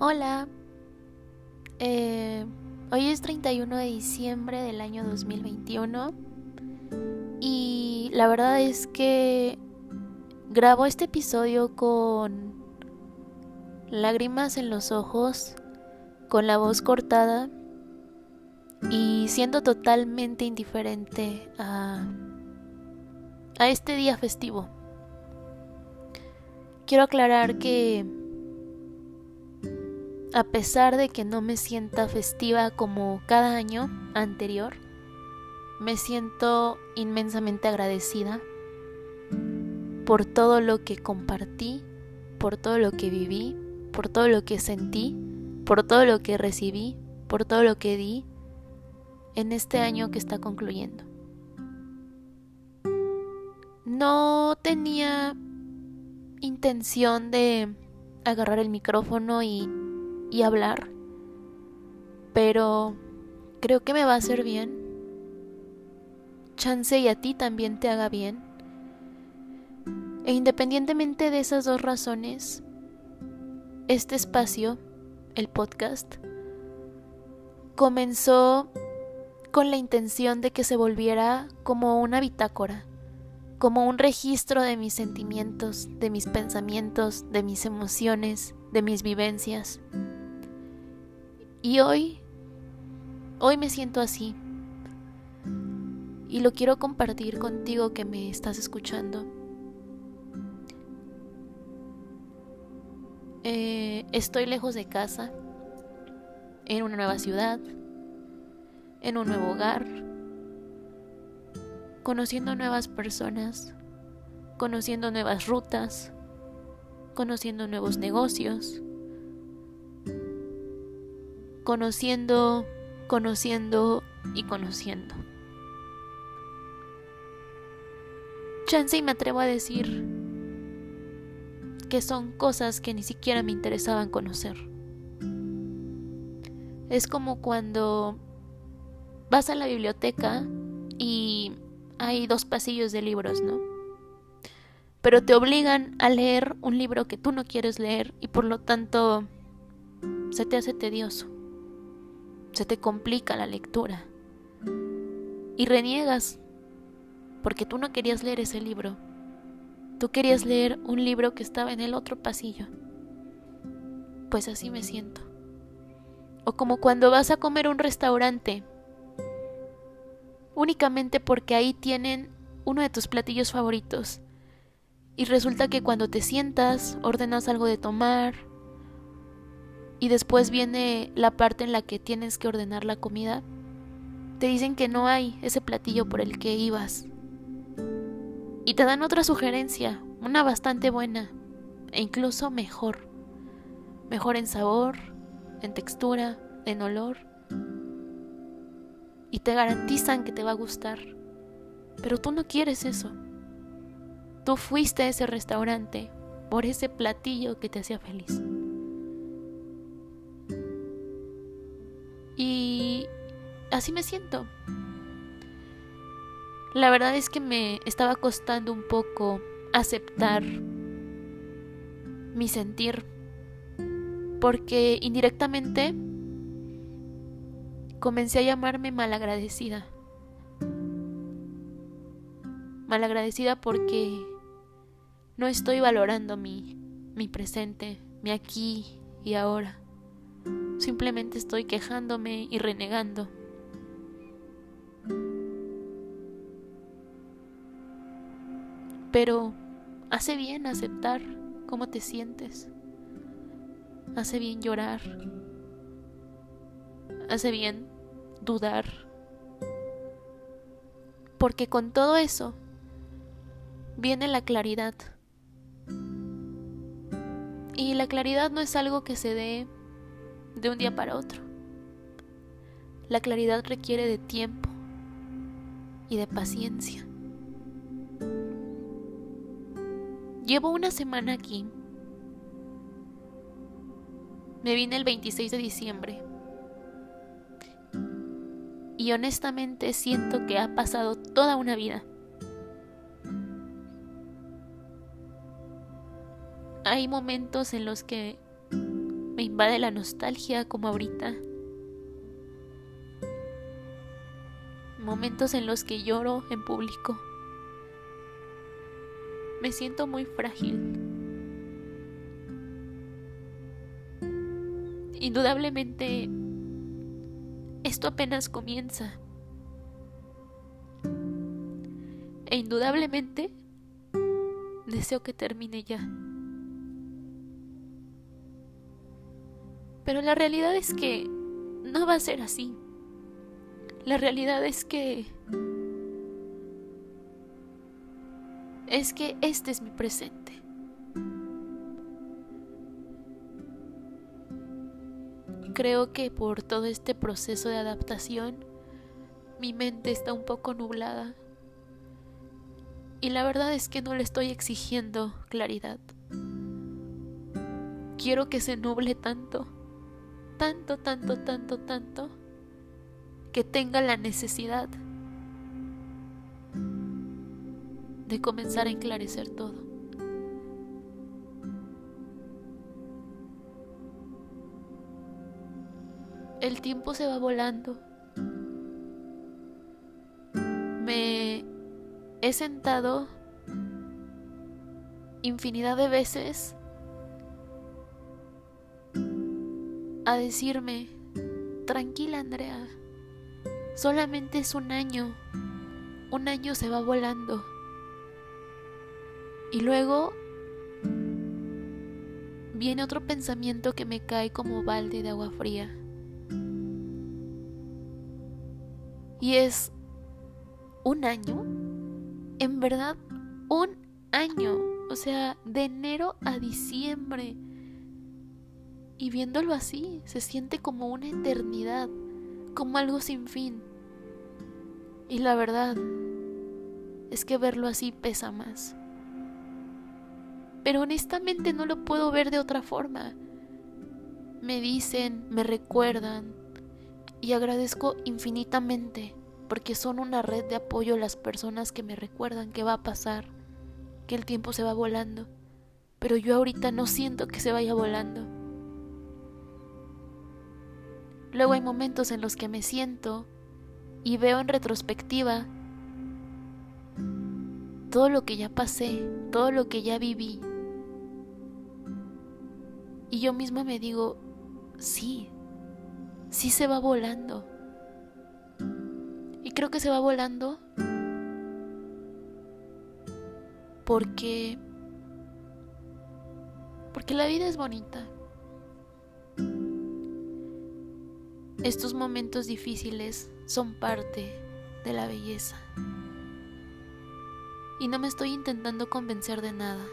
Hola, eh, hoy es 31 de diciembre del año 2021 y la verdad es que grabo este episodio con lágrimas en los ojos, con la voz cortada y siendo totalmente indiferente a, a este día festivo. Quiero aclarar que a pesar de que no me sienta festiva como cada año anterior, me siento inmensamente agradecida por todo lo que compartí, por todo lo que viví, por todo lo que sentí, por todo lo que recibí, por todo lo que di en este año que está concluyendo. No tenía intención de agarrar el micrófono y y hablar, pero creo que me va a hacer bien. Chance y a ti también te haga bien. E independientemente de esas dos razones, este espacio, el podcast, comenzó con la intención de que se volviera como una bitácora, como un registro de mis sentimientos, de mis pensamientos, de mis emociones, de mis vivencias. Y hoy, hoy me siento así. Y lo quiero compartir contigo que me estás escuchando. Eh, estoy lejos de casa, en una nueva ciudad, en un nuevo hogar, conociendo nuevas personas, conociendo nuevas rutas, conociendo nuevos negocios, conociendo, conociendo y conociendo. Chance y me atrevo a decir que son cosas que ni siquiera me interesaban conocer. Es como cuando vas a la biblioteca y hay dos pasillos de libros, ¿no? Pero te obligan a leer un libro que tú no quieres leer y por lo tanto se te hace tedioso se te complica la lectura y reniegas porque tú no querías leer ese libro. Tú querías leer un libro que estaba en el otro pasillo. Pues así me siento. O como cuando vas a comer a un restaurante únicamente porque ahí tienen uno de tus platillos favoritos. Y resulta que cuando te sientas, ordenas algo de tomar, y después viene la parte en la que tienes que ordenar la comida, te dicen que no hay ese platillo por el que ibas. Y te dan otra sugerencia, una bastante buena, e incluso mejor. Mejor en sabor, en textura, en olor. Y te garantizan que te va a gustar. Pero tú no quieres eso. Tú fuiste a ese restaurante por ese platillo que te hacía feliz. Así me siento. La verdad es que me estaba costando un poco aceptar mi sentir. Porque indirectamente comencé a llamarme malagradecida. Malagradecida porque no estoy valorando mi, mi presente, mi aquí y ahora. Simplemente estoy quejándome y renegando. Pero hace bien aceptar cómo te sientes. Hace bien llorar. Hace bien dudar. Porque con todo eso viene la claridad. Y la claridad no es algo que se dé de un día para otro. La claridad requiere de tiempo y de paciencia. Llevo una semana aquí. Me vine el 26 de diciembre. Y honestamente siento que ha pasado toda una vida. Hay momentos en los que me invade la nostalgia como ahorita. Momentos en los que lloro en público. Me siento muy frágil. Indudablemente, esto apenas comienza. E indudablemente, deseo que termine ya. Pero la realidad es que no va a ser así. La realidad es que... Es que este es mi presente. Creo que por todo este proceso de adaptación, mi mente está un poco nublada. Y la verdad es que no le estoy exigiendo claridad. Quiero que se nuble tanto tanto, tanto, tanto, tanto, que tenga la necesidad de comenzar a enclarecer todo. El tiempo se va volando. Me he sentado infinidad de veces a decirme, tranquila Andrea, solamente es un año, un año se va volando. Y luego viene otro pensamiento que me cae como balde de agua fría. Y es un año, en verdad, un año, o sea, de enero a diciembre y viéndolo así, se siente como una eternidad, como algo sin fin. Y la verdad es que verlo así pesa más. Pero honestamente no lo puedo ver de otra forma. Me dicen, me recuerdan y agradezco infinitamente porque son una red de apoyo las personas que me recuerdan que va a pasar, que el tiempo se va volando. Pero yo ahorita no siento que se vaya volando. Luego hay momentos en los que me siento y veo en retrospectiva todo lo que ya pasé, todo lo que ya viví. Y yo misma me digo, sí, sí se va volando. Y creo que se va volando porque porque la vida es bonita. Estos momentos difíciles son parte de la belleza. Y no me estoy intentando convencer de nada.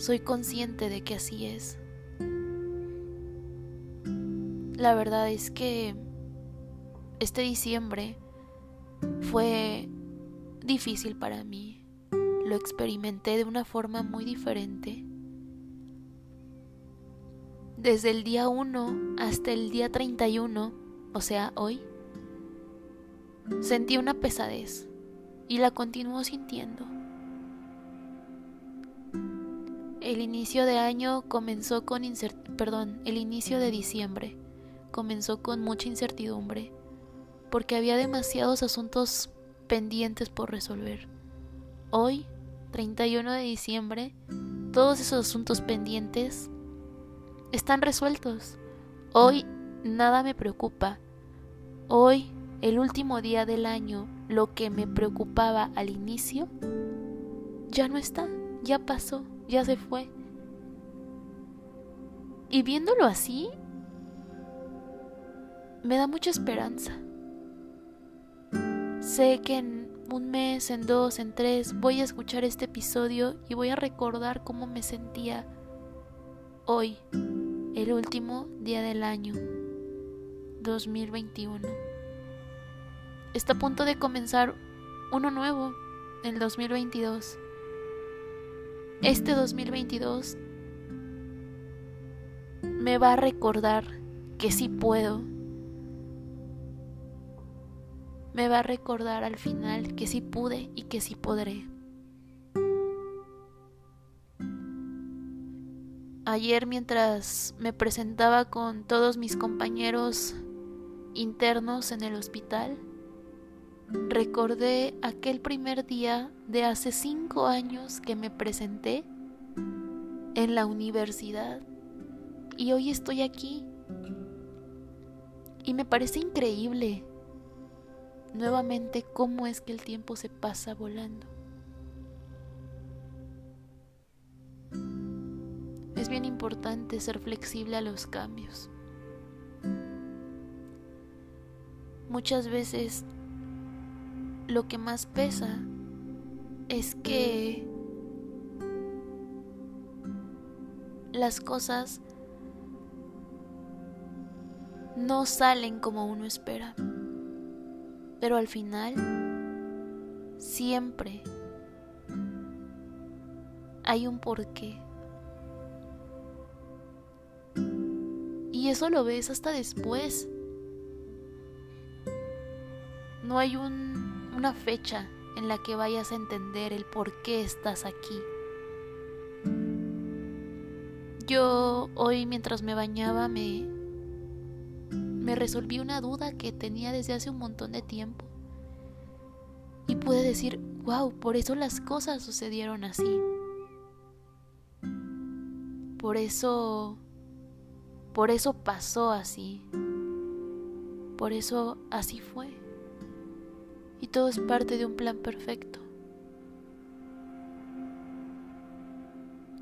Soy consciente de que así es. La verdad es que este diciembre fue difícil para mí. Lo experimenté de una forma muy diferente desde el día 1 hasta el día 31, o sea, hoy, sentí una pesadez y la continúo sintiendo. El inicio de año comenzó con perdón, el inicio de diciembre comenzó con mucha incertidumbre porque había demasiados asuntos pendientes por resolver. Hoy, 31 de diciembre, todos esos asuntos pendientes están resueltos. Hoy nada me preocupa. Hoy, el último día del año, lo que me preocupaba al inicio, ya no está, ya pasó, ya se fue. Y viéndolo así, me da mucha esperanza. Sé que en un mes, en dos, en tres, voy a escuchar este episodio y voy a recordar cómo me sentía hoy el último día del año 2021. Está a punto de comenzar uno nuevo, el 2022. Este 2022 me va a recordar que sí puedo. Me va a recordar al final que sí pude y que sí podré. ayer mientras me presentaba con todos mis compañeros internos en el hospital, recordé aquel primer día de hace cinco años que me presenté en la universidad y hoy estoy aquí y me parece increíble nuevamente cómo es que el tiempo se pasa volando. Es bien importante ser flexible a los cambios. Muchas veces lo que más pesa es que las cosas no salen como uno espera. Pero al final, siempre hay un porqué. Y eso lo ves hasta después. No hay un, una fecha en la que vayas a entender el por qué estás aquí. Yo hoy mientras me bañaba me, me resolví una duda que tenía desde hace un montón de tiempo. Y pude decir, wow, por eso las cosas sucedieron así. Por eso, por eso pasó así. Por eso así fue. Y todo es parte de un plan perfecto.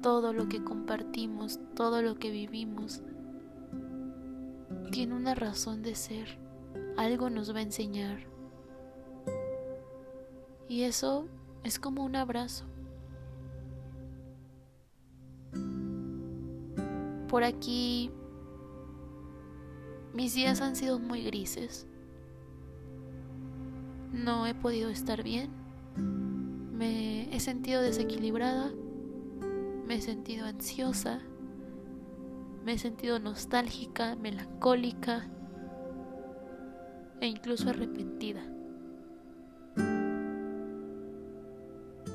Todo lo que compartimos, todo lo que vivimos, tiene una razón de ser, algo nos va a enseñar. Y eso es como un abrazo. Por aquí mis días han sido muy grises. No he podido estar bien. Me he sentido desequilibrada. Me he sentido ansiosa. Me he sentido nostálgica, melancólica e incluso arrepentida.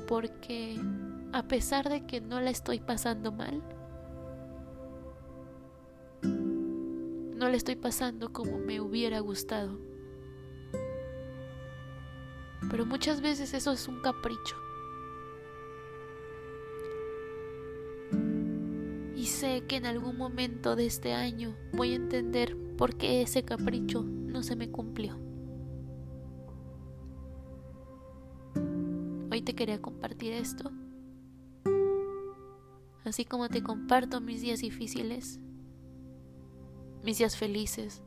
Porque a pesar de que no la estoy pasando mal, no la estoy pasando como me hubiera gustado. Pero muchas veces eso es un capricho. y sé que en algún momento de este año voy a entender por qué ese capricho no se me cumplió. Hoy te quería compartir esto. Así como te comparto mis días difíciles, mis días felices,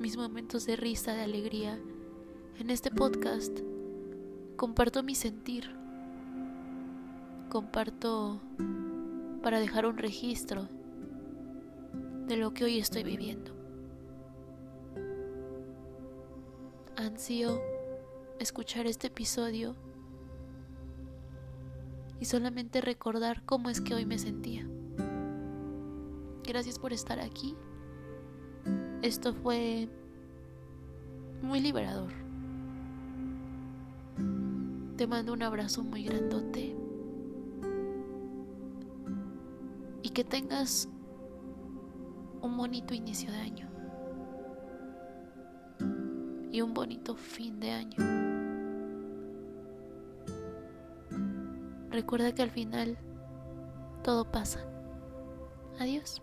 mis momentos de risa, de alegría, en este podcast comparto mi sentir, comparto para dejar un registro de lo que hoy estoy viviendo. Ansío escuchar este episodio y solamente recordar cómo es que hoy me sentía. Gracias por estar aquí. Esto fue muy liberador. Te mando un abrazo muy grandote. que tengas un bonito inicio de año y un bonito fin de año. Recuerda que al final todo pasa. Adiós.